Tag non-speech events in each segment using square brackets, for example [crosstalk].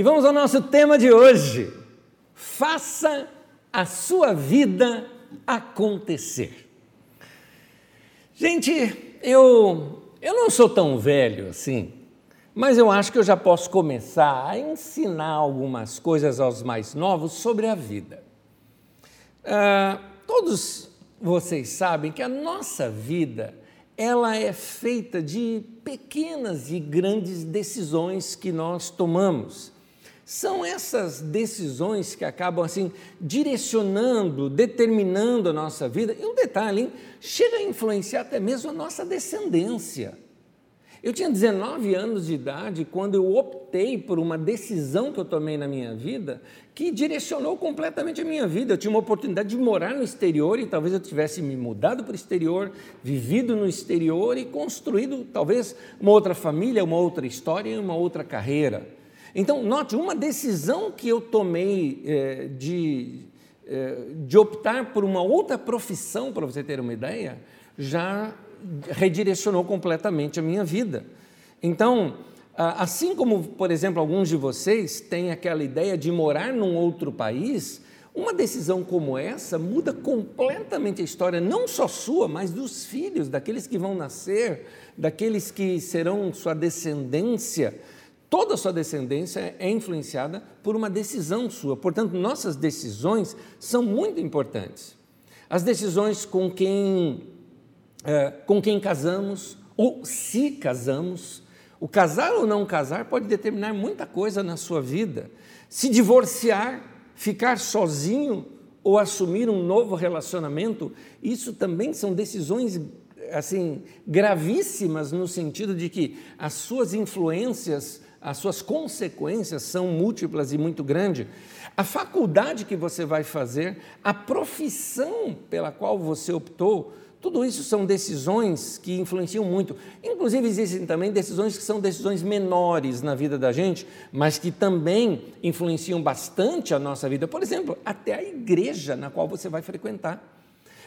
E vamos ao nosso tema de hoje. Faça a sua vida acontecer. Gente, eu, eu não sou tão velho assim, mas eu acho que eu já posso começar a ensinar algumas coisas aos mais novos sobre a vida. Uh, todos vocês sabem que a nossa vida ela é feita de pequenas e grandes decisões que nós tomamos. São essas decisões que acabam assim direcionando, determinando a nossa vida. E um detalhe, hein? chega a influenciar até mesmo a nossa descendência. Eu tinha 19 anos de idade quando eu optei por uma decisão que eu tomei na minha vida que direcionou completamente a minha vida. Eu tinha uma oportunidade de morar no exterior e talvez eu tivesse me mudado para o exterior, vivido no exterior e construído talvez uma outra família, uma outra história e uma outra carreira. Então, note, uma decisão que eu tomei é, de, é, de optar por uma outra profissão, para você ter uma ideia, já redirecionou completamente a minha vida. Então, assim como, por exemplo, alguns de vocês têm aquela ideia de morar num outro país, uma decisão como essa muda completamente a história, não só sua, mas dos filhos, daqueles que vão nascer, daqueles que serão sua descendência. Toda a sua descendência é influenciada por uma decisão sua. Portanto, nossas decisões são muito importantes. As decisões com quem é, com quem casamos ou se casamos. O casar ou não casar pode determinar muita coisa na sua vida. Se divorciar, ficar sozinho ou assumir um novo relacionamento, isso também são decisões assim gravíssimas no sentido de que as suas influências, as suas consequências são múltiplas e muito grandes. A faculdade que você vai fazer, a profissão pela qual você optou, tudo isso são decisões que influenciam muito. Inclusive, existem também decisões que são decisões menores na vida da gente, mas que também influenciam bastante a nossa vida. Por exemplo, até a igreja na qual você vai frequentar.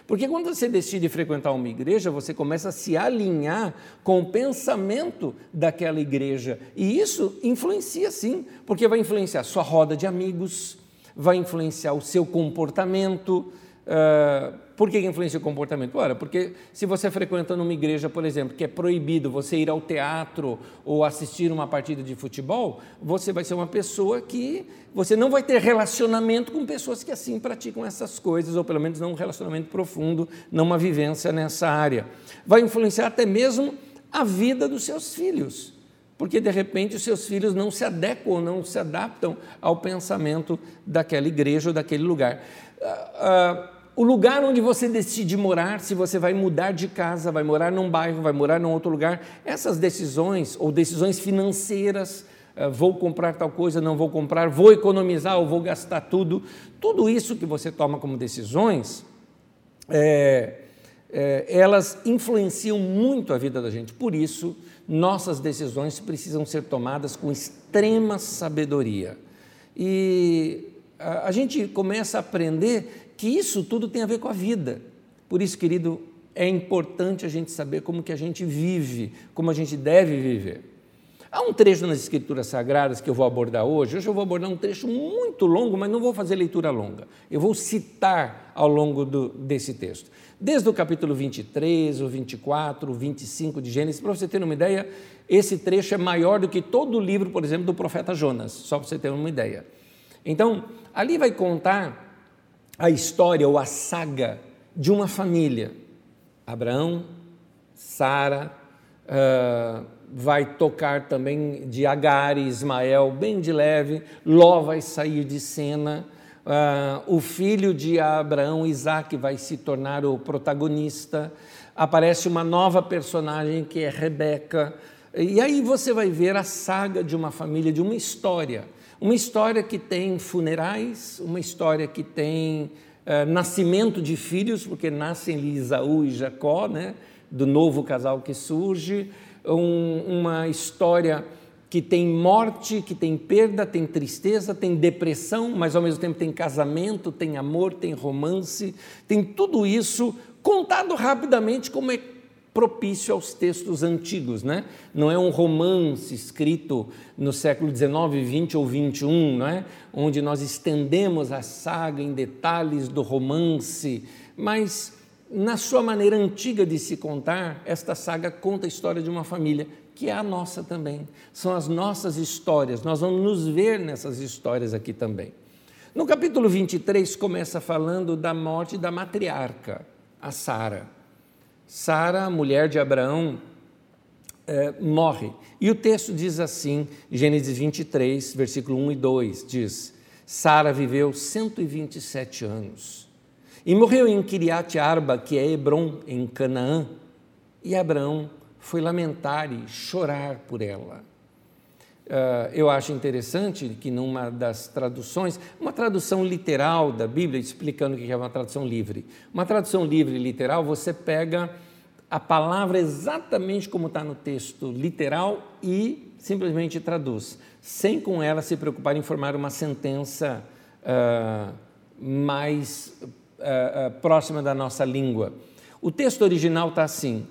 Porque quando você decide frequentar uma igreja, você começa a se alinhar com o pensamento daquela igreja. E isso influencia sim, porque vai influenciar sua roda de amigos, vai influenciar o seu comportamento. Uh, por que influencia o comportamento? Ora, porque se você frequenta numa igreja, por exemplo, que é proibido você ir ao teatro ou assistir uma partida de futebol, você vai ser uma pessoa que você não vai ter relacionamento com pessoas que assim praticam essas coisas, ou pelo menos não um relacionamento profundo, não uma vivência nessa área. Vai influenciar até mesmo a vida dos seus filhos, porque de repente os seus filhos não se adequam, não se adaptam ao pensamento daquela igreja ou daquele lugar. Uh, uh, o lugar onde você decide morar, se você vai mudar de casa, vai morar num bairro, vai morar num outro lugar, essas decisões ou decisões financeiras, uh, vou comprar tal coisa, não vou comprar, vou economizar ou vou gastar tudo, tudo isso que você toma como decisões, é, é, elas influenciam muito a vida da gente. Por isso, nossas decisões precisam ser tomadas com extrema sabedoria. E a, a gente começa a aprender que isso tudo tem a ver com a vida. Por isso, querido, é importante a gente saber como que a gente vive, como a gente deve viver. Há um trecho nas Escrituras Sagradas que eu vou abordar hoje. Hoje eu vou abordar um trecho muito longo, mas não vou fazer leitura longa. Eu vou citar ao longo do, desse texto. Desde o capítulo 23, o 24, o 25 de Gênesis, para você ter uma ideia, esse trecho é maior do que todo o livro, por exemplo, do profeta Jonas, só para você ter uma ideia. Então, ali vai contar a história ou a saga de uma família. Abraão, Sara, uh, vai tocar também de Agar e Ismael, bem de leve. Ló vai sair de cena. Uh, o filho de Abraão, Isaac, vai se tornar o protagonista. Aparece uma nova personagem que é Rebeca. E aí você vai ver a saga de uma família, de uma história uma história que tem funerais, uma história que tem uh, nascimento de filhos, porque nascem Isaú e Jacó, né, do novo casal que surge, um, uma história que tem morte, que tem perda, tem tristeza, tem depressão, mas ao mesmo tempo tem casamento, tem amor, tem romance, tem tudo isso contado rapidamente como é propício aos textos antigos, né? Não é um romance escrito no século XIX, XX ou XXI, não é? Onde nós estendemos a saga em detalhes do romance, mas na sua maneira antiga de se contar, esta saga conta a história de uma família que é a nossa também. São as nossas histórias. Nós vamos nos ver nessas histórias aqui também. No capítulo 23 começa falando da morte da matriarca, a Sara. Sara, mulher de Abraão, é, morre. E o texto diz assim, Gênesis 23, versículo 1 e 2, diz: Sara viveu 127 anos e morreu em Kiriat Arba, que é Hebron, em Canaã. E Abraão foi lamentar e chorar por ela. Uh, eu acho interessante que numa das traduções, uma tradução literal da Bíblia, explicando o que é uma tradução livre. Uma tradução livre literal, você pega a palavra exatamente como está no texto literal e simplesmente traduz, sem com ela se preocupar em formar uma sentença uh, mais uh, próxima da nossa língua. O texto original está assim: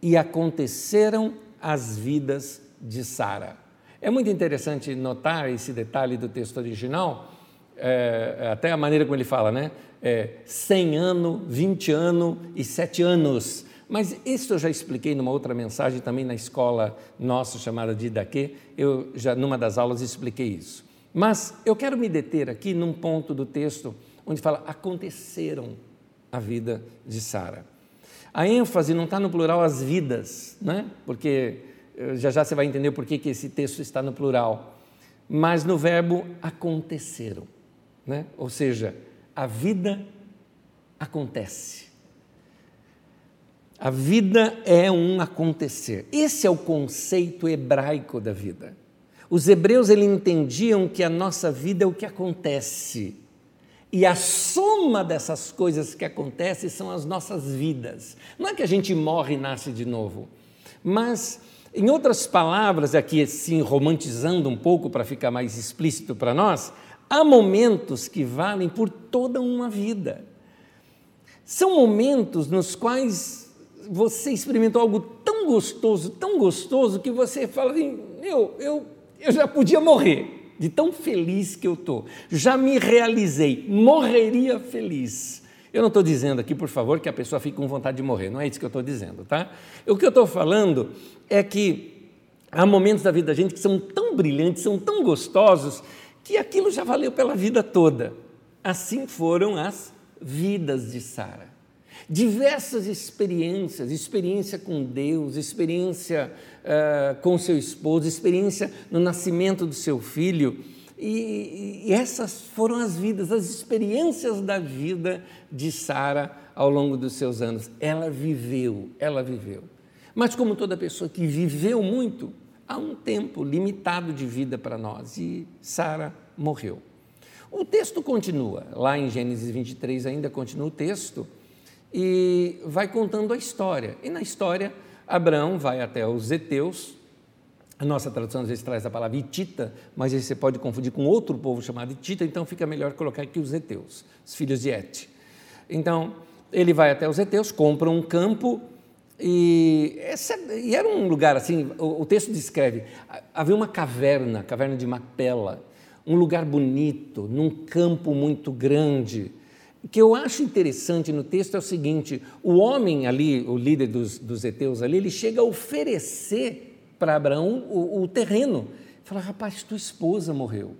E aconteceram as vidas de Sara. É muito interessante notar esse detalhe do texto original, é, até a maneira como ele fala, né? É, 100 anos, 20 anos e 7 anos. Mas isso eu já expliquei numa outra mensagem também na escola nossa chamada de Idaque, eu já numa das aulas expliquei isso. Mas eu quero me deter aqui num ponto do texto onde fala aconteceram a vida de Sara. A ênfase não está no plural as vidas, né? porque já já você vai entender por que, que esse texto está no plural, mas no verbo aconteceram, né? ou seja, a vida acontece. A vida é um acontecer. Esse é o conceito hebraico da vida. Os hebreus ele entendiam que a nossa vida é o que acontece. E a soma dessas coisas que acontecem são as nossas vidas. Não é que a gente morre e nasce de novo, mas em outras palavras, aqui assim romantizando um pouco para ficar mais explícito para nós, há momentos que valem por toda uma vida. São momentos nos quais você experimentou algo tão gostoso, tão gostoso, que você fala assim: eu, eu, eu já podia morrer, de tão feliz que eu estou. Já me realizei, morreria feliz. Eu não estou dizendo aqui, por favor, que a pessoa fique com vontade de morrer, não é isso que eu estou dizendo, tá? O que eu estou falando é que há momentos da vida da gente que são tão brilhantes, são tão gostosos, que aquilo já valeu pela vida toda. Assim foram as vidas de Sara. Diversas experiências, experiência com Deus, experiência uh, com seu esposo, experiência no nascimento do seu filho, e, e essas foram as vidas, as experiências da vida de Sara ao longo dos seus anos. Ela viveu, ela viveu. Mas como toda pessoa que viveu muito, há um tempo limitado de vida para nós e Sara morreu. O texto continua, lá em Gênesis 23 ainda continua o texto e vai contando a história. E na história, Abraão vai até os Eteus, a nossa tradução às vezes traz a palavra Itita, mas aí você pode confundir com outro povo chamado Itita, então fica melhor colocar aqui os Eteus, os filhos de Et. Então, ele vai até os Eteus, compra um campo e, essa, e era um lugar assim, o, o, texto descreve, havia uma caverna, caverna de Macpela, um lugar bonito, num campo muito grande. O que eu acho interessante no texto é o seguinte: o homem ali, o líder dos, dos Eteus ali, ele chega a oferecer para Abraão o, o terreno. Fala, rapaz, tua esposa morreu.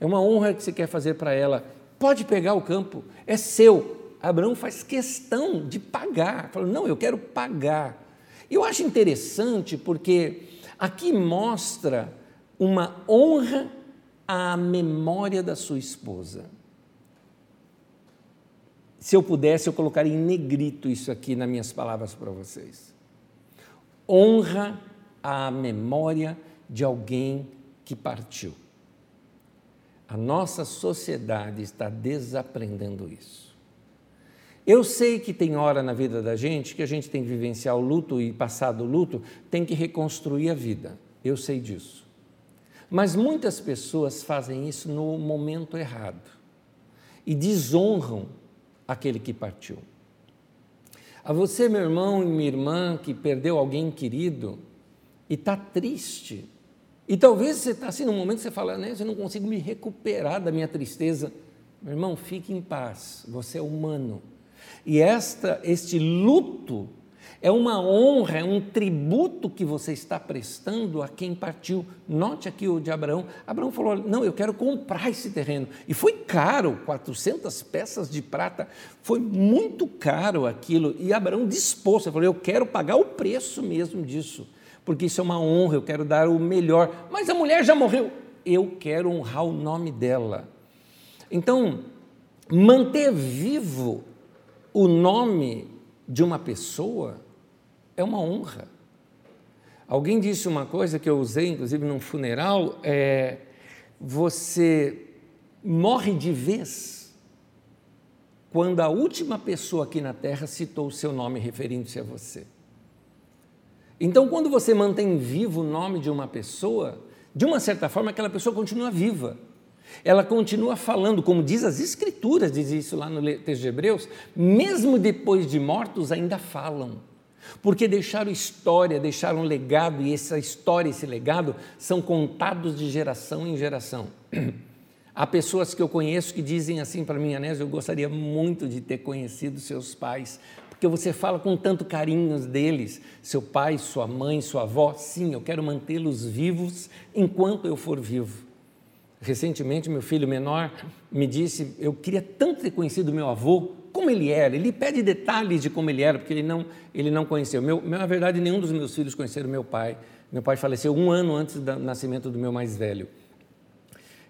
É uma honra que você quer fazer para ela. Pode pegar o campo, é seu. Abraão faz questão de pagar. Fala, não, eu quero pagar. Eu acho interessante porque aqui mostra uma honra à memória da sua esposa. Se eu pudesse, eu colocaria em negrito isso aqui nas minhas palavras para vocês. Honra à memória de alguém que partiu. A nossa sociedade está desaprendendo isso. Eu sei que tem hora na vida da gente que a gente tem que vivenciar o luto e passar do luto, tem que reconstruir a vida. Eu sei disso. Mas muitas pessoas fazem isso no momento errado e desonram aquele que partiu. A você, meu irmão e minha irmã, que perdeu alguém querido e está triste. E talvez você está assim num momento que você fala, né, eu não consigo me recuperar da minha tristeza. Meu irmão, fique em paz, você é humano. E esta, este luto é uma honra, é um tributo que você está prestando a quem partiu. Note aqui o de Abraão. Abraão falou: Não, eu quero comprar esse terreno. E foi caro 400 peças de prata. Foi muito caro aquilo. E Abraão disposto, ele falou: Eu quero pagar o preço mesmo disso, porque isso é uma honra, eu quero dar o melhor. Mas a mulher já morreu. Eu quero honrar o nome dela. Então, manter vivo o nome de uma pessoa é uma honra. Alguém disse uma coisa que eu usei, inclusive, num funeral: é, você morre de vez quando a última pessoa aqui na Terra citou o seu nome referindo-se a você. Então, quando você mantém vivo o nome de uma pessoa, de uma certa forma, aquela pessoa continua viva. Ela continua falando, como diz as Escrituras, diz isso lá no texto de Hebreus, mesmo depois de mortos ainda falam porque deixaram história, deixaram legado, e essa história, esse legado, são contados de geração em geração. [clears throat] Há pessoas que eu conheço que dizem assim para mim, Anésio, eu gostaria muito de ter conhecido seus pais, porque você fala com tanto carinho deles, seu pai, sua mãe, sua avó, sim, eu quero mantê-los vivos enquanto eu for vivo. Recentemente, meu filho menor me disse, eu queria tanto ter conhecido meu avô, como ele era. Ele pede detalhes de como ele era, porque ele não, ele não conheceu. Meu, na verdade, nenhum dos meus filhos conheceram meu pai. Meu pai faleceu um ano antes do nascimento do meu mais velho.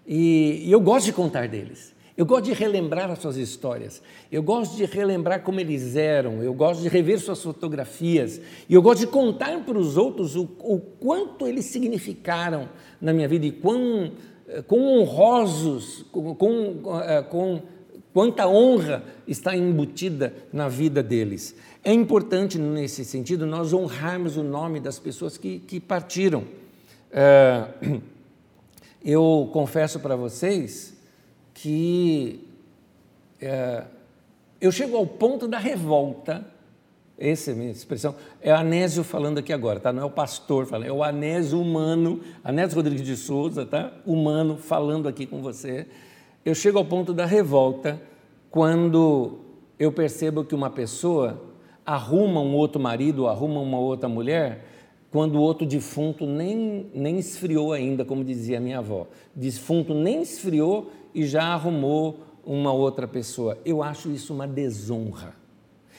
E, e eu gosto de contar deles. Eu gosto de relembrar as suas histórias. Eu gosto de relembrar como eles eram. Eu gosto de rever suas fotografias. E eu gosto de contar para os outros o, o quanto eles significaram na minha vida e quão, quão honrosos, com, com, eh, com quanta honra está embutida na vida deles. É importante, nesse sentido, nós honrarmos o nome das pessoas que, que partiram. É, [clears throat] eu confesso para vocês que é, eu chego ao ponto da revolta, essa é a minha expressão, é o Anésio falando aqui agora, tá? não é o pastor falando, é o Anésio humano, Anésio Rodrigues de Souza, tá? humano, falando aqui com você, eu chego ao ponto da revolta quando eu percebo que uma pessoa arruma um outro marido, arruma uma outra mulher, quando o outro defunto nem, nem esfriou ainda, como dizia minha avó. Defunto nem esfriou e já arrumou uma outra pessoa. Eu acho isso uma desonra.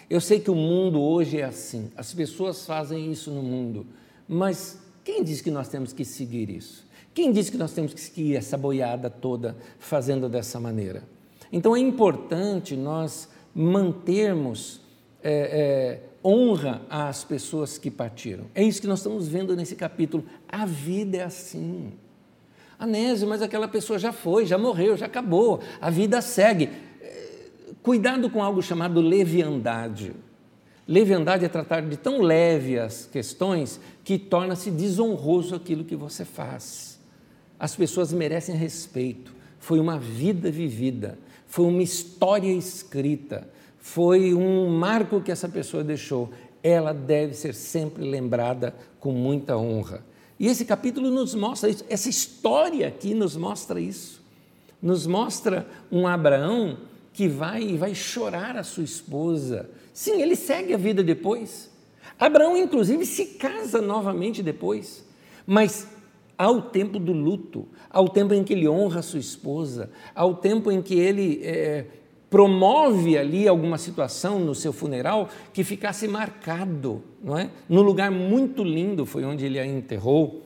Eu sei que o mundo hoje é assim, as pessoas fazem isso no mundo, mas quem diz que nós temos que seguir isso? Quem diz que nós temos que seguir essa boiada toda fazendo dessa maneira? Então é importante nós mantermos é, é, honra às pessoas que partiram. É isso que nós estamos vendo nesse capítulo. A vida é assim. Anésio, mas aquela pessoa já foi, já morreu, já acabou. A vida segue. Cuidado com algo chamado leviandade. Leviandade é tratar de tão leve as questões que torna-se desonroso aquilo que você faz. As pessoas merecem respeito. Foi uma vida vivida, foi uma história escrita, foi um marco que essa pessoa deixou. Ela deve ser sempre lembrada com muita honra. E esse capítulo nos mostra isso, essa história aqui nos mostra isso. Nos mostra um Abraão que vai e vai chorar a sua esposa. Sim, ele segue a vida depois. Abraão, inclusive, se casa novamente depois. Mas ao tempo do luto, ao tempo em que ele honra a sua esposa, ao tempo em que ele é, promove ali alguma situação no seu funeral que ficasse marcado, não é? Num lugar muito lindo foi onde ele a enterrou.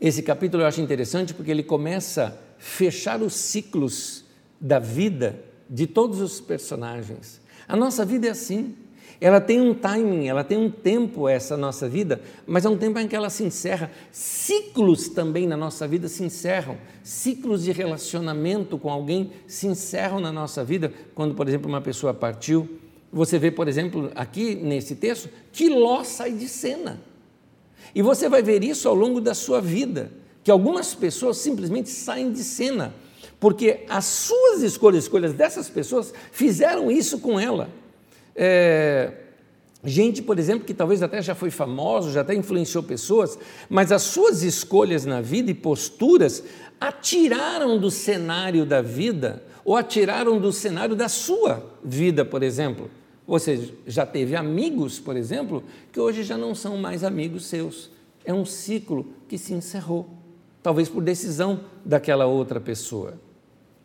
Esse capítulo eu acho interessante porque ele começa a fechar os ciclos da vida de todos os personagens. A nossa vida é assim. Ela tem um timing, ela tem um tempo, essa nossa vida, mas é um tempo em que ela se encerra. Ciclos também na nossa vida se encerram. Ciclos de relacionamento com alguém se encerram na nossa vida. Quando, por exemplo, uma pessoa partiu, você vê, por exemplo, aqui nesse texto, que Ló sai de cena. E você vai ver isso ao longo da sua vida, que algumas pessoas simplesmente saem de cena, porque as suas escolhas, escolhas dessas pessoas, fizeram isso com ela. É, gente, por exemplo, que talvez até já foi famoso, já até influenciou pessoas, mas as suas escolhas na vida e posturas atiraram do cenário da vida ou atiraram do cenário da sua vida, por exemplo. Você já teve amigos, por exemplo, que hoje já não são mais amigos seus. É um ciclo que se encerrou, talvez por decisão daquela outra pessoa.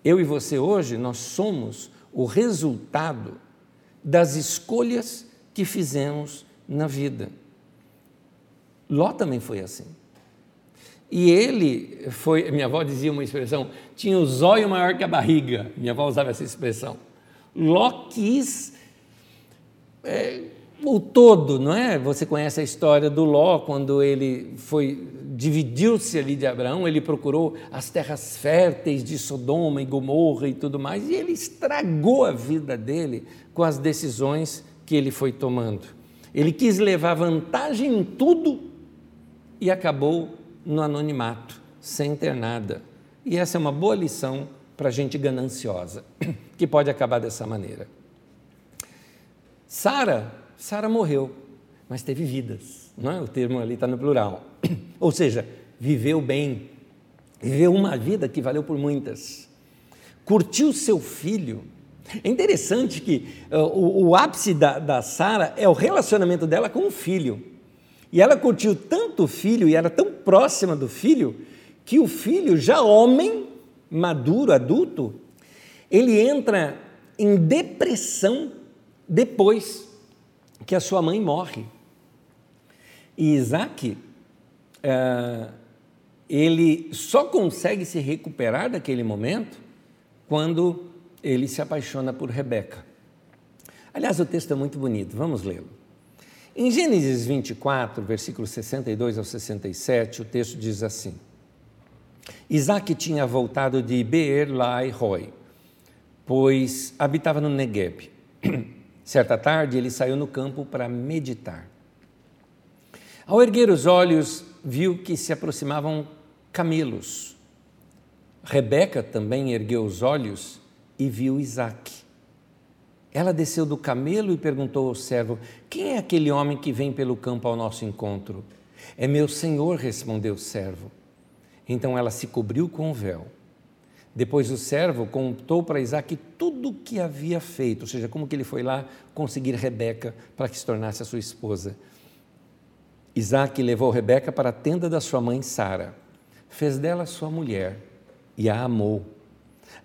Eu e você hoje, nós somos o resultado das escolhas que fizemos na vida. Ló também foi assim. E ele foi, minha avó dizia uma expressão, tinha o zóio maior que a barriga. Minha avó usava essa expressão. Ló quis é, o todo, não é? Você conhece a história do Ló, quando ele foi dividiu-se ali de Abraão, ele procurou as terras férteis de Sodoma e Gomorra e tudo mais, e ele estragou a vida dele com as decisões que ele foi tomando. Ele quis levar vantagem em tudo e acabou no anonimato, sem ter nada. E essa é uma boa lição para gente gananciosa, [clears throat] que pode acabar dessa maneira. Sara, Sara morreu, mas teve vidas, não é? O termo ali está no plural. [clears throat] Ou seja, viveu bem, viveu uma vida que valeu por muitas. Curtiu seu filho. É interessante que uh, o, o, ápice da, da Sara é o relacionamento dela com o filho. E ela curtiu tanto o filho e era tão próxima do filho que o filho, já homem, maduro, adulto, ele entra em depressão depois que a sua mãe morre. E Isaac, é, ele só consegue se recuperar daquele momento quando ele se apaixona por Rebeca. Aliás, o texto é muito bonito, vamos lê-lo. Em Gênesis 24, versículos 62 ao 67, o texto diz assim: Isaac tinha voltado de Beer Lai Roy, pois habitava no Negueb. [clears throat] Certa tarde, ele saiu no campo para meditar. Ao erguer os olhos, viu que se aproximavam camelos. Rebeca também ergueu os olhos e viu Isaac. Ela desceu do camelo e perguntou ao servo: Quem é aquele homem que vem pelo campo ao nosso encontro? É meu senhor, respondeu o servo. Então ela se cobriu com o véu. Depois o servo contou para Isaac tudo o que havia feito, ou seja, como que ele foi lá conseguir Rebeca para que se tornasse a sua esposa. Isaac levou Rebeca para a tenda da sua mãe Sara, fez dela sua mulher e a amou.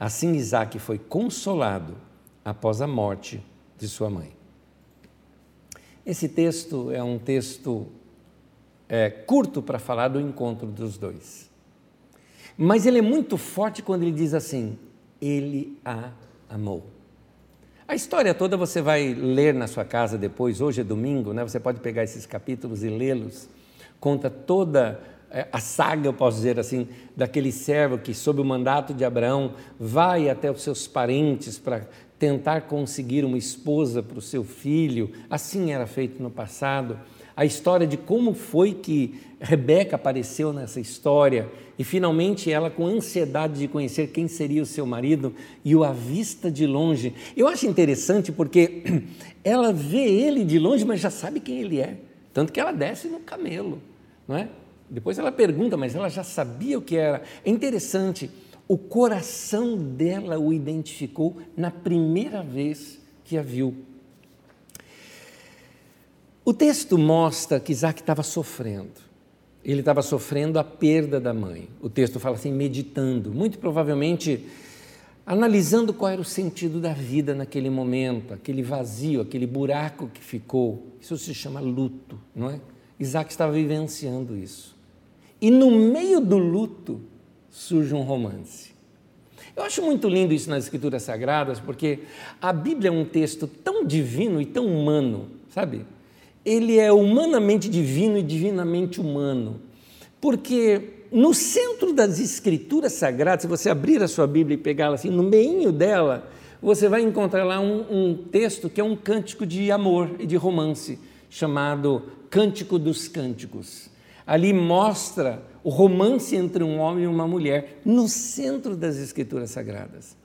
Assim Isaac foi consolado após a morte de sua mãe. Esse texto é um texto é, curto para falar do encontro dos dois. Mas ele é muito forte quando ele diz assim: Ele a amou. A história toda você vai ler na sua casa depois, hoje é domingo, né? você pode pegar esses capítulos e lê-los. Conta toda é, a saga, eu posso dizer assim, daquele servo que, sob o mandato de Abraão, vai até os seus parentes para tentar conseguir uma esposa para o seu filho, assim era feito no passado. A história de como foi que Rebeca apareceu nessa história e finalmente ela, com ansiedade de conhecer quem seria o seu marido, e o avista de longe. Eu acho interessante porque [clears throat] ela vê ele de longe, mas já sabe quem ele é. Tanto que ela desce no camelo, não é? Depois ela pergunta, mas ela já sabia o que era. É interessante o coração dela o identificou na primeira vez que a viu. O texto mostra que Isaac estava sofrendo. Ele estava sofrendo a perda da mãe. O texto fala assim, meditando, muito provavelmente analisando qual era o sentido da vida naquele momento, aquele vazio, aquele buraco que ficou. Isso se chama luto, não é? Isaac estava vivenciando isso. E no meio do luto, surge um romance. Eu acho muito lindo isso nas Escrituras Sagradas, porque a Bíblia é um texto tão divino e tão humano, sabe? Ele é humanamente divino e divinamente humano, porque no centro das Escrituras Sagradas, se você abrir a sua Bíblia e pegá-la assim, no meio dela, você vai encontrar lá um, um texto que é um cântico de amor e de romance, chamado Cântico dos Cânticos. Ali mostra o romance entre um homem e uma mulher no centro das Escrituras Sagradas.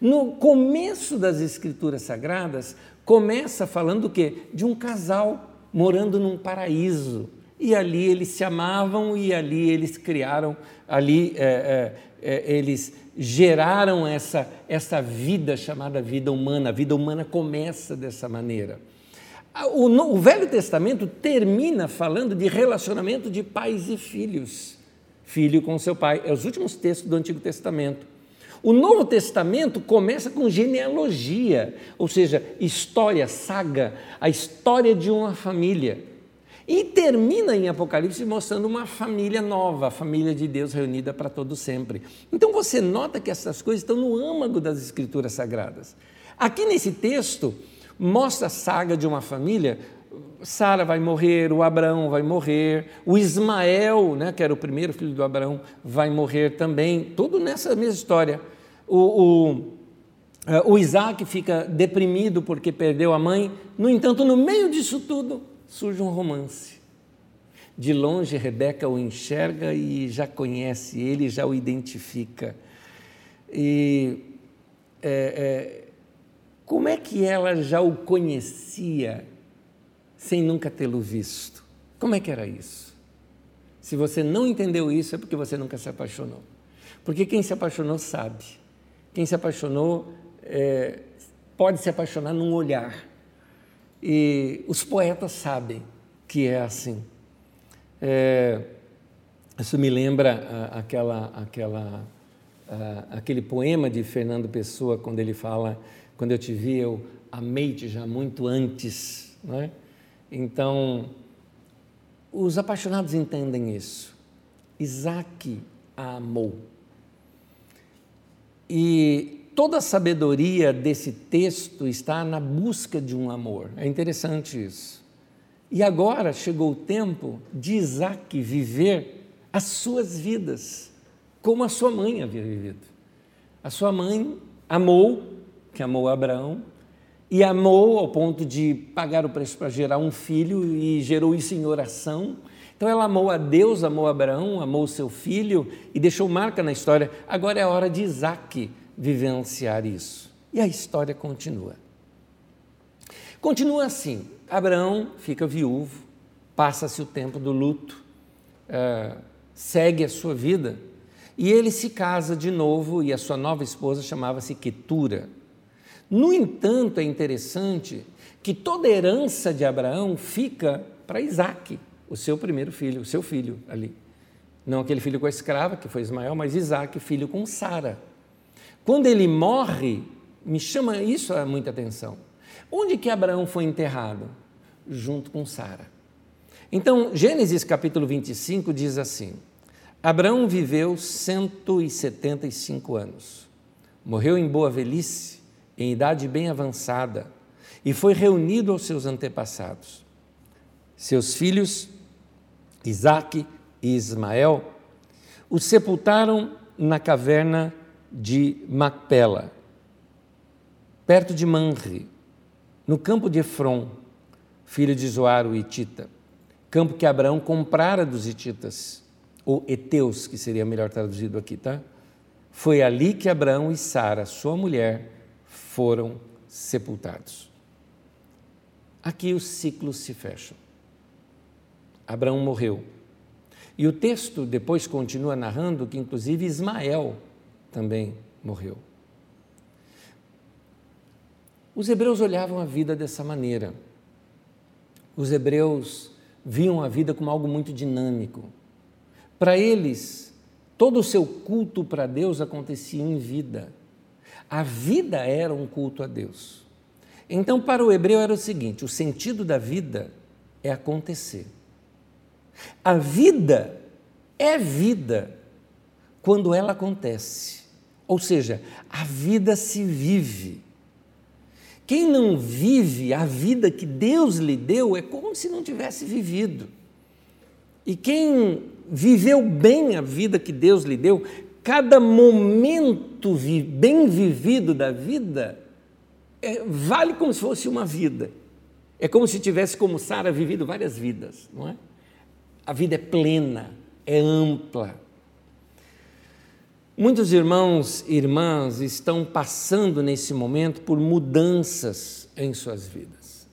No começo das Escrituras Sagradas, Começa falando do quê? De um casal morando num paraíso. E ali eles se amavam e ali eles criaram, ali é, é, é, eles geraram essa, essa vida chamada vida humana. A vida humana começa dessa maneira. O, o Velho Testamento termina falando de relacionamento de pais e filhos. Filho com seu pai. É os últimos textos do Antigo Testamento. O Novo Testamento começa com genealogia, ou seja, história, saga, a história de uma família. E termina em Apocalipse mostrando uma família nova, a família de Deus reunida para todo sempre. Então você nota que essas coisas estão no âmago das Escrituras Sagradas. Aqui nesse texto mostra a saga de uma família. Sara vai morrer, o Abraão vai morrer, o Ismael, né, que era o primeiro filho do Abraão, vai morrer também. Tudo nessa mesma história. O, o, eh, o Isaac fica deprimido porque perdeu a mãe. No entanto, no meio disso tudo, surge um romance. De longe, Rebeca o enxerga e já conhece ele, já o identifica. E é, é, como é que ela já o conhecia sem nunca tê-lo visto? Como é que era isso? Se você não entendeu isso, é porque você nunca se apaixonou. Porque quem se apaixonou sabe. Quem se apaixonou é, pode se apaixonar num olhar. E os poetas sabem que é assim. É, isso me lembra aquela, aquela, aquele poema de Fernando Pessoa, quando ele fala: Quando eu te vi, eu amei-te já muito antes. Não é? Então, os apaixonados entendem isso. Isaac a amou. E toda a sabedoria desse texto está na busca de um amor. É interessante isso. E agora chegou o tempo de Isaac viver as suas vidas, como a sua mãe havia vivido. A sua mãe amou, que amou Abraão, e amou ao ponto de pagar o preço para gerar um filho e gerou isso em oração. Então ela amou a Deus, amou Abraão, amou seu filho e deixou marca na história. Agora é a hora de Isaac vivenciar isso. E a história continua. Continua assim: Abraão fica viúvo, passa-se o tempo do luto, uh, segue a sua vida e ele se casa de novo e a sua nova esposa chamava-se Ketura. No entanto, é interessante que toda herança de Abraão fica para Isaac, o seu primeiro filho, o seu filho ali. Não aquele filho com a escrava, que foi Ismael, mas Isaac, filho com Sara. Quando ele morre, me chama isso a muita atenção. Onde que Abraão foi enterrado? Junto com Sara. Então, Gênesis capítulo 25 diz assim: Abraão viveu 175 anos. Morreu em boa velhice, em idade bem avançada, e foi reunido aos seus antepassados. Seus filhos, Isaque e Ismael, o sepultaram na caverna de Macpela, perto de Manre, no campo de Efron, filho de Zoar, o Itita, campo que Abraão comprara dos Hititas, ou Eteus, que seria melhor traduzido aqui, tá? Foi ali que Abraão e Sara, sua mulher, foram sepultados. Aqui os ciclos se fecham. Abraão morreu. E o texto depois continua narrando que, inclusive, Ismael também morreu. Os hebreus olhavam a vida dessa maneira. Os hebreus viam a vida como algo muito dinâmico. Para eles, todo o seu culto para Deus acontecia em vida. A vida era um culto a Deus. Então, para o hebreu era o seguinte: o sentido da vida é acontecer. A vida é vida quando ela acontece. Ou seja, a vida se vive. Quem não vive a vida que Deus lhe deu é como se não tivesse vivido. E quem viveu bem a vida que Deus lhe deu, cada momento bem vivido da vida é, vale como se fosse uma vida. É como se tivesse, como Sara, vivido várias vidas, não é? A vida é plena, é ampla, Muitos irmãos e irmãs estão passando nesse momento por mudanças em suas vidas.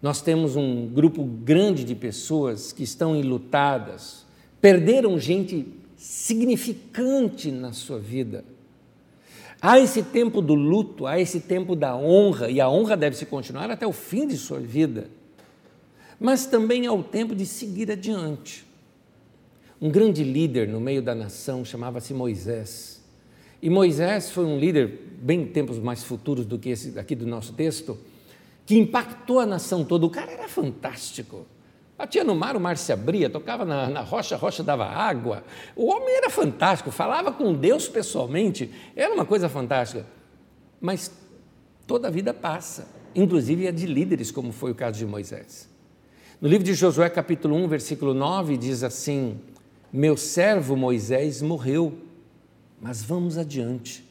Nós temos um grupo grande de pessoas que estão enlutadas, perderam gente significante na sua vida. Há esse tempo do luto, há esse tempo da honra, e a honra deve se continuar até o fim de sua vida. Mas também há o tempo de seguir adiante. Um grande líder no meio da nação chamava-se Moisés. E Moisés foi um líder, bem tempos mais futuros do que esse aqui do nosso texto, que impactou a nação toda. O cara era fantástico. Batia no mar, o mar se abria, tocava na, na, rocha, a rocha dava água. O homem era fantástico, falava com Deus pessoalmente, era uma coisa fantástica. Mas toda a vida passa, inclusive a de líderes, como foi o caso de Moisés. No livro de Josué, capítulo 1, versículo 9, diz assim: meu servo Moisés morreu, mas vamos adiante.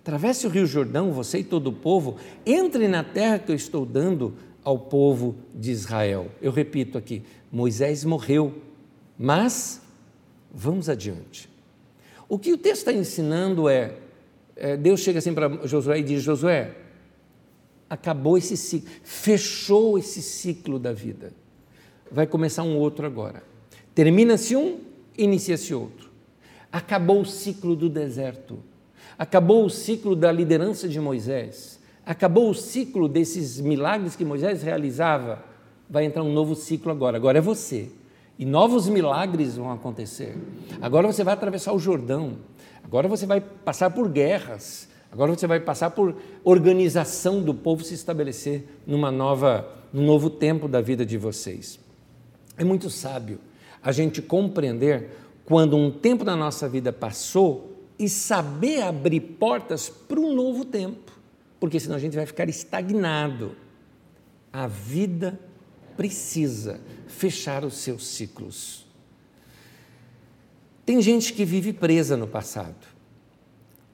Atravesse o rio Jordão, você e todo o povo, entre na terra que eu estou dando ao povo de Israel. Eu repito aqui: Moisés morreu, mas vamos adiante. O que o texto está ensinando é, é Deus chega assim para Josué e diz: Josué, acabou esse ciclo, fechou esse ciclo da vida. Vai começar um outro agora. Termina-se um, inicia-se outro. Acabou o ciclo do deserto, acabou o ciclo da liderança de Moisés, acabou o ciclo desses milagres que Moisés realizava. Vai entrar um novo ciclo agora. Agora é você. E novos milagres vão acontecer. Agora você vai atravessar o Jordão. Agora você vai passar por guerras. Agora você vai passar por organização do povo se estabelecer numa nova, num novo tempo da vida de vocês. É muito sábio a gente compreender quando um tempo da nossa vida passou e saber abrir portas para um novo tempo, porque senão a gente vai ficar estagnado. A vida precisa fechar os seus ciclos. Tem gente que vive presa no passado.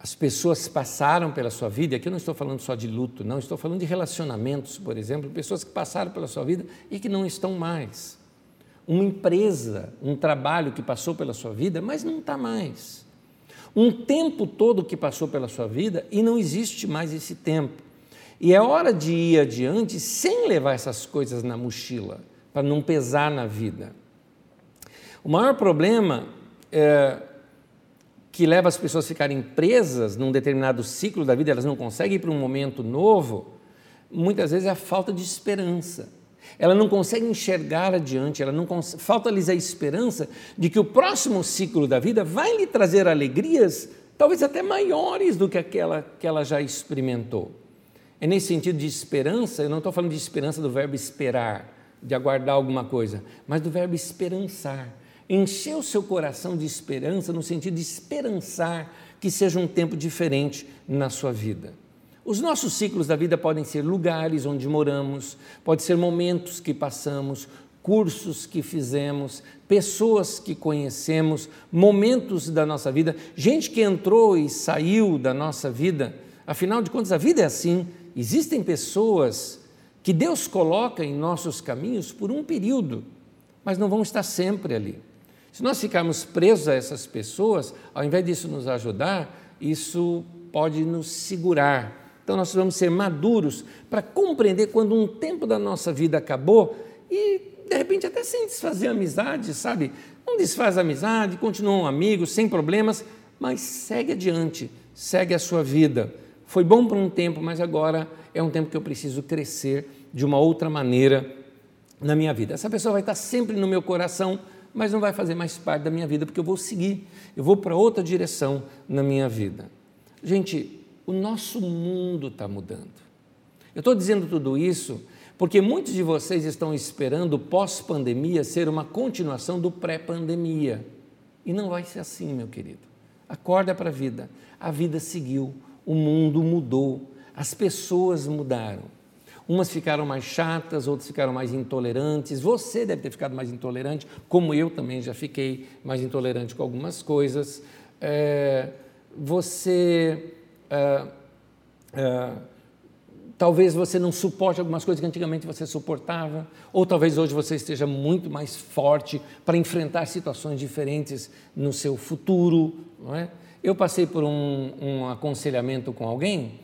As pessoas passaram pela sua vida, aqui eu não estou falando só de luto, não, estou falando de relacionamentos, por exemplo, pessoas que passaram pela sua vida e que não estão mais uma empresa, um trabalho que passou pela sua vida, mas não está mais. Um tempo todo que passou pela sua vida e não existe mais esse tempo. E é hora de ir adiante sem levar essas coisas na mochila, para não pesar na vida. O maior problema é, que leva as pessoas a ficarem presas num determinado ciclo da vida, elas não conseguem ir para um momento novo, muitas vezes é a falta de esperança ela não consegue enxergar adiante, ela não falta-lhes a esperança de que o próximo ciclo da vida vai lhe trazer alegrias, talvez até maiores do que aquela que ela já experimentou. É nesse sentido de esperança, eu não estou falando de esperança do verbo esperar, de aguardar alguma coisa, mas do verbo esperançar. Encher o seu coração de esperança no sentido de esperançar que seja um tempo diferente na sua vida. Os nossos ciclos da vida podem ser lugares onde moramos, pode ser momentos que passamos, cursos que fizemos, pessoas que conhecemos, momentos da nossa vida, gente que entrou e saiu da nossa vida. Afinal de contas, a vida é assim. Existem pessoas que Deus coloca em nossos caminhos por um período, mas não vão estar sempre ali. Se nós ficarmos presos a essas pessoas, ao invés disso nos ajudar, isso pode nos segurar então nós vamos ser maduros para compreender quando um tempo da nossa vida acabou e de repente até sem desfazer amizade, sabe? Não desfaz a amizade, continuam amigos, sem problemas, mas segue adiante, segue a sua vida. Foi bom por um tempo, mas agora é um tempo que eu preciso crescer de uma outra maneira na minha vida. Essa pessoa vai estar sempre no meu coração, mas não vai fazer mais parte da minha vida, porque eu vou seguir, eu vou para outra direção na minha vida. Gente, o nosso mundo está mudando. Eu estou dizendo tudo isso porque muitos de vocês estão esperando pós-pandemia ser uma continuação do pré-pandemia. E não vai ser assim, meu querido. Acorda para a vida. A vida seguiu, o mundo mudou, as pessoas mudaram. Umas ficaram mais chatas, outras ficaram mais intolerantes. Você deve ter ficado mais intolerante, como eu também já fiquei mais intolerante com algumas coisas. É, você ah, ah, talvez você não suporte algumas coisas que antigamente você suportava, ou talvez hoje você esteja muito mais forte para enfrentar situações diferentes no seu futuro, não é? Eu passei por um, um aconselhamento com alguém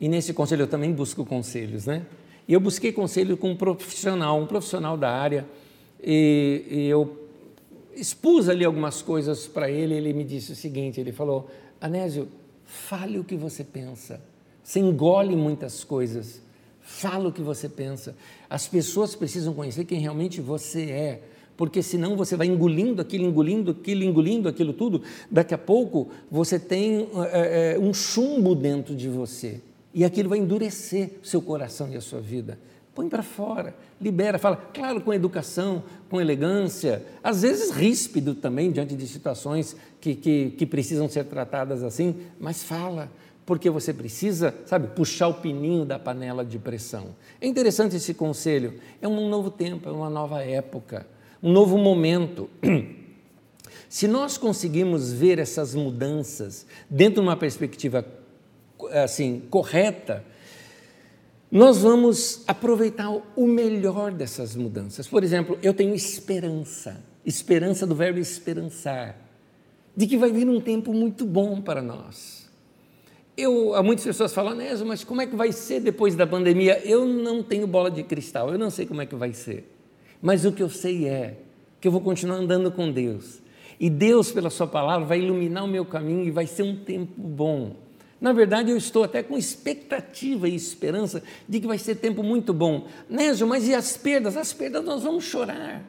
e nesse conselho eu também busco conselhos, né? E eu busquei conselho com um profissional, um profissional da área, e, e eu expus ali algumas coisas para ele. Ele me disse o seguinte: ele falou, Anésio, fale o que você pensa. Você engole muitas coisas. Fala o que você pensa. As pessoas precisam conhecer quem realmente você é porque senão você vai engolindo aquilo, engolindo aquilo, engolindo aquilo tudo. Daqui a pouco você tem é, um chumbo dentro de você e aquilo vai endurecer o seu coração e a sua vida. Põe para fora, libera, fala, claro, com educação, com elegância, às vezes ríspido também, diante de situações que, que, que precisam ser tratadas assim, mas fala, porque você precisa, sabe, puxar o pininho da panela de pressão. É interessante esse conselho, é um novo tempo, é uma nova época um novo momento. [clears throat] Se nós conseguirmos ver essas mudanças dentro de uma perspectiva assim correta, nós vamos aproveitar o melhor dessas mudanças. Por exemplo, eu tenho esperança, esperança do verbo esperançar, de que vai vir um tempo muito bom para nós. Eu, muitas pessoas falam, Nézio, mas como é que vai ser depois da pandemia? Eu não tenho bola de cristal, eu não sei como é que vai ser. Mas o que eu sei é que eu vou continuar andando com Deus. E Deus, pela Sua palavra, vai iluminar o meu caminho e vai ser um tempo bom. Na verdade, eu estou até com expectativa e esperança de que vai ser tempo muito bom. Nésio, mas e as perdas? As perdas nós vamos chorar.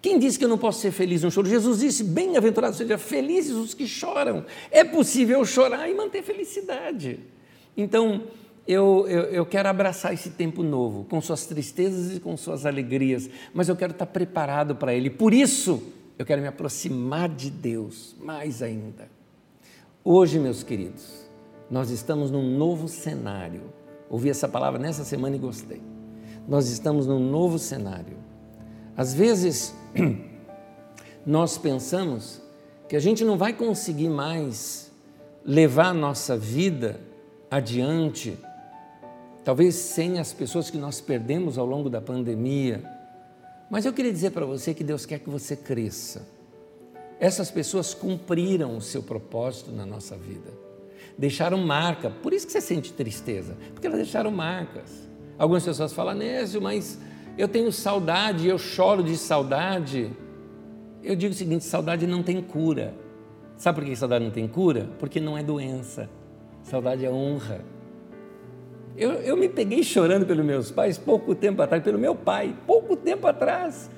Quem disse que eu não posso ser feliz no choro? Jesus disse: bem-aventurados sejam felizes os que choram. É possível chorar e manter felicidade. Então, eu, eu, eu, quero abraçar esse tempo novo, com suas tristezas e com suas alegrias, mas eu quero estar preparado para ele. Por isso, eu quero me aproximar de Deus mais ainda. Hoje, meus queridos, nós estamos num novo cenário. Ouvi essa palavra nessa semana e gostei. Nós estamos num novo cenário. Às vezes, [clears throat] nós pensamos que a gente não vai conseguir mais levar a nossa vida adiante talvez sem as pessoas que nós perdemos ao longo da pandemia. Mas eu queria dizer para você que Deus quer que você cresça. Essas pessoas cumpriram o seu propósito na nossa vida. Deixaram marca, por isso que você sente tristeza, porque elas deixaram marcas. Algumas pessoas falam, Nésio, mas eu tenho saudade, eu choro de saudade. Eu digo o seguinte: saudade não tem cura. Sabe por que saudade não tem cura? Porque não é doença. Saudade é honra. Eu, eu me peguei chorando pelos meus pais pouco tempo atrás, pelo meu pai, pouco tempo atrás.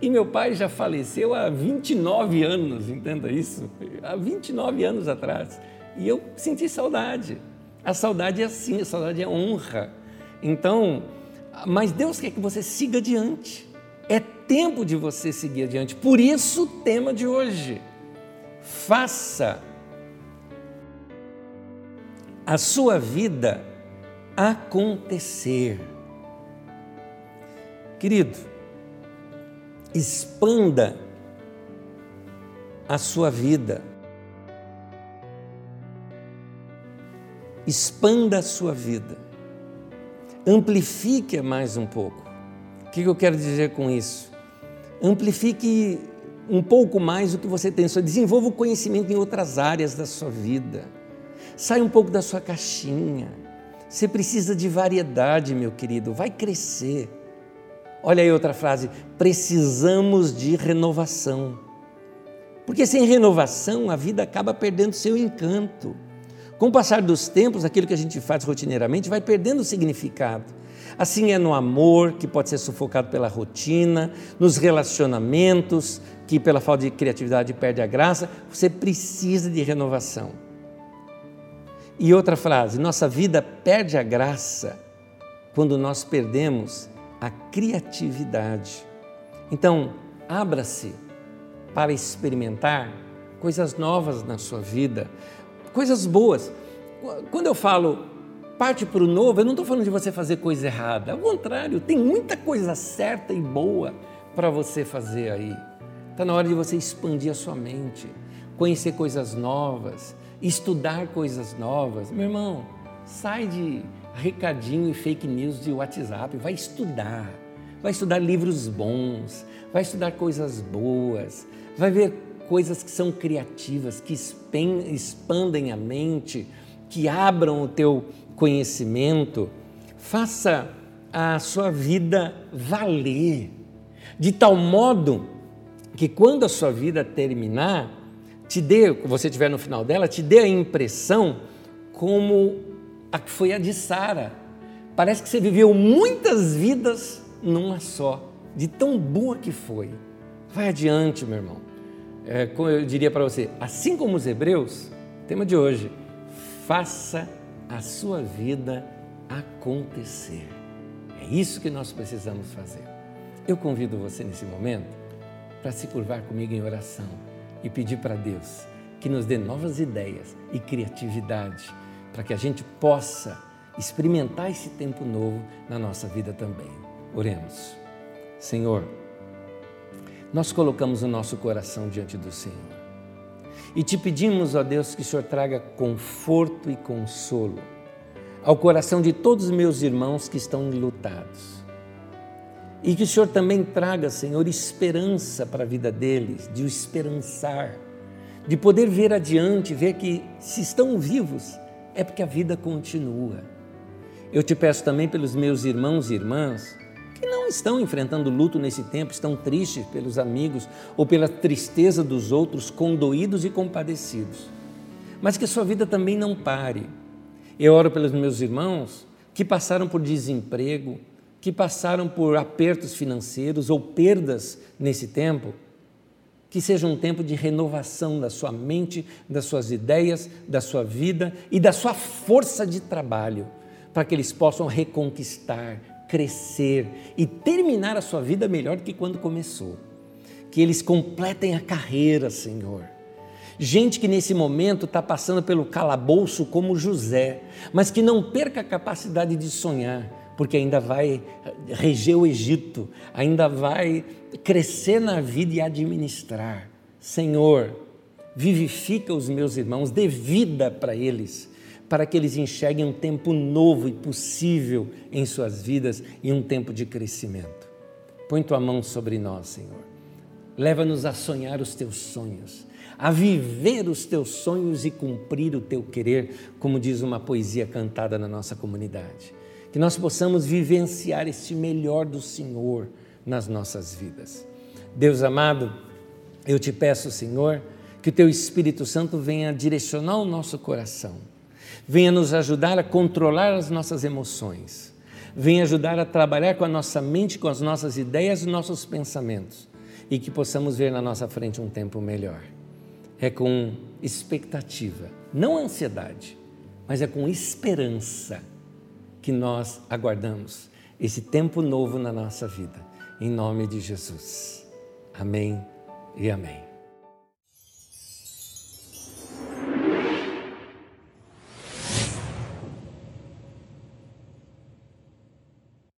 E meu pai já faleceu há 29 anos, entenda isso? Há 29 anos atrás. E eu senti saudade. A saudade é assim, a saudade é honra. Então, mas Deus quer que você siga adiante. É tempo de você seguir adiante. Por isso o tema de hoje. Faça a sua vida acontecer. Querido, expanda a sua vida. Expanda a sua vida. Amplifique mais um pouco. O que eu quero dizer com isso? Amplifique um pouco mais o que você tem. Desenvolva o conhecimento em outras áreas da sua vida. Saia um pouco da sua caixinha você precisa de variedade, meu querido, vai crescer. Olha aí outra frase: precisamos de renovação. Porque sem renovação a vida acaba perdendo seu encanto. Com o passar dos tempos, aquilo que a gente faz rotineiramente vai perdendo significado. Assim é no amor, que pode ser sufocado pela rotina, nos relacionamentos, que pela falta de criatividade perde a graça. Você precisa de renovação. E outra frase: nossa vida perde a graça quando nós perdemos a criatividade. Então, abra-se para experimentar coisas novas na sua vida, coisas boas. Quando eu falo parte para o novo, eu não estou falando de você fazer coisa errada, ao contrário, tem muita coisa certa e boa para você fazer aí. Está na hora de você expandir a sua mente, conhecer coisas novas, estudar coisas novas. Meu irmão, sai de recadinho e fake news de WhatsApp, vai estudar. Vai estudar livros bons, vai estudar coisas boas, vai ver coisas que são criativas, que expandem a mente, que abram o teu conhecimento. Faça a sua vida valer, de tal modo que quando a sua vida terminar, te dê, você estiver no final dela, te dê a impressão como a que foi a de Sara. Parece que você viveu muitas vidas numa só, de tão boa que foi. Vai adiante, meu irmão. É, como eu diria para você, assim como os hebreus, tema de hoje, faça a sua vida acontecer. É isso que nós precisamos fazer. Eu convido você nesse momento para se curvar comigo em oração e pedir para Deus que nos dê novas ideias e criatividade para que a gente possa experimentar esse tempo novo na nossa vida também. Oremos. Senhor, nós colocamos o nosso coração diante do Senhor e te pedimos, ó Deus, que o Senhor traga conforto e consolo ao coração de todos os meus irmãos que estão enlutados. E que o Senhor também traga, Senhor, esperança para a vida deles, de o esperançar, de poder ver adiante, ver que se estão vivos é porque a vida continua. Eu te peço também pelos meus irmãos e irmãs estão enfrentando luto nesse tempo, estão tristes pelos amigos ou pela tristeza dos outros, condoídos e compadecidos. Mas que sua vida também não pare. Eu oro pelos meus irmãos que passaram por desemprego, que passaram por apertos financeiros ou perdas nesse tempo que seja um tempo de renovação da sua mente, das suas ideias, da sua vida e da sua força de trabalho, para que eles possam reconquistar, crescer e terminar a sua vida melhor do que quando começou. Que eles completem a carreira, Senhor. Gente que nesse momento está passando pelo calabouço como José, mas que não perca a capacidade de sonhar porque ainda vai reger o Egito, ainda vai crescer na vida e administrar. Senhor, vivifica os meus irmãos, dê vida para eles, para que eles enxerguem um tempo novo e possível em suas vidas e um tempo de crescimento. Põe tua mão sobre nós, Senhor. Leva-nos a sonhar os teus sonhos, a viver os teus sonhos e cumprir o teu querer, como diz uma poesia cantada na nossa comunidade que nós possamos vivenciar este melhor do Senhor nas nossas vidas. Deus amado, eu te peço, Senhor, que o teu Espírito Santo venha direcionar o nosso coração, venha nos ajudar a controlar as nossas emoções, venha ajudar a trabalhar com a nossa mente, com as nossas ideias e nossos pensamentos e que possamos ver na nossa frente um tempo melhor. É com expectativa, não ansiedade, mas é com esperança que nós aguardamos esse tempo novo na nossa vida. Em nome de Jesus. Amém e amém.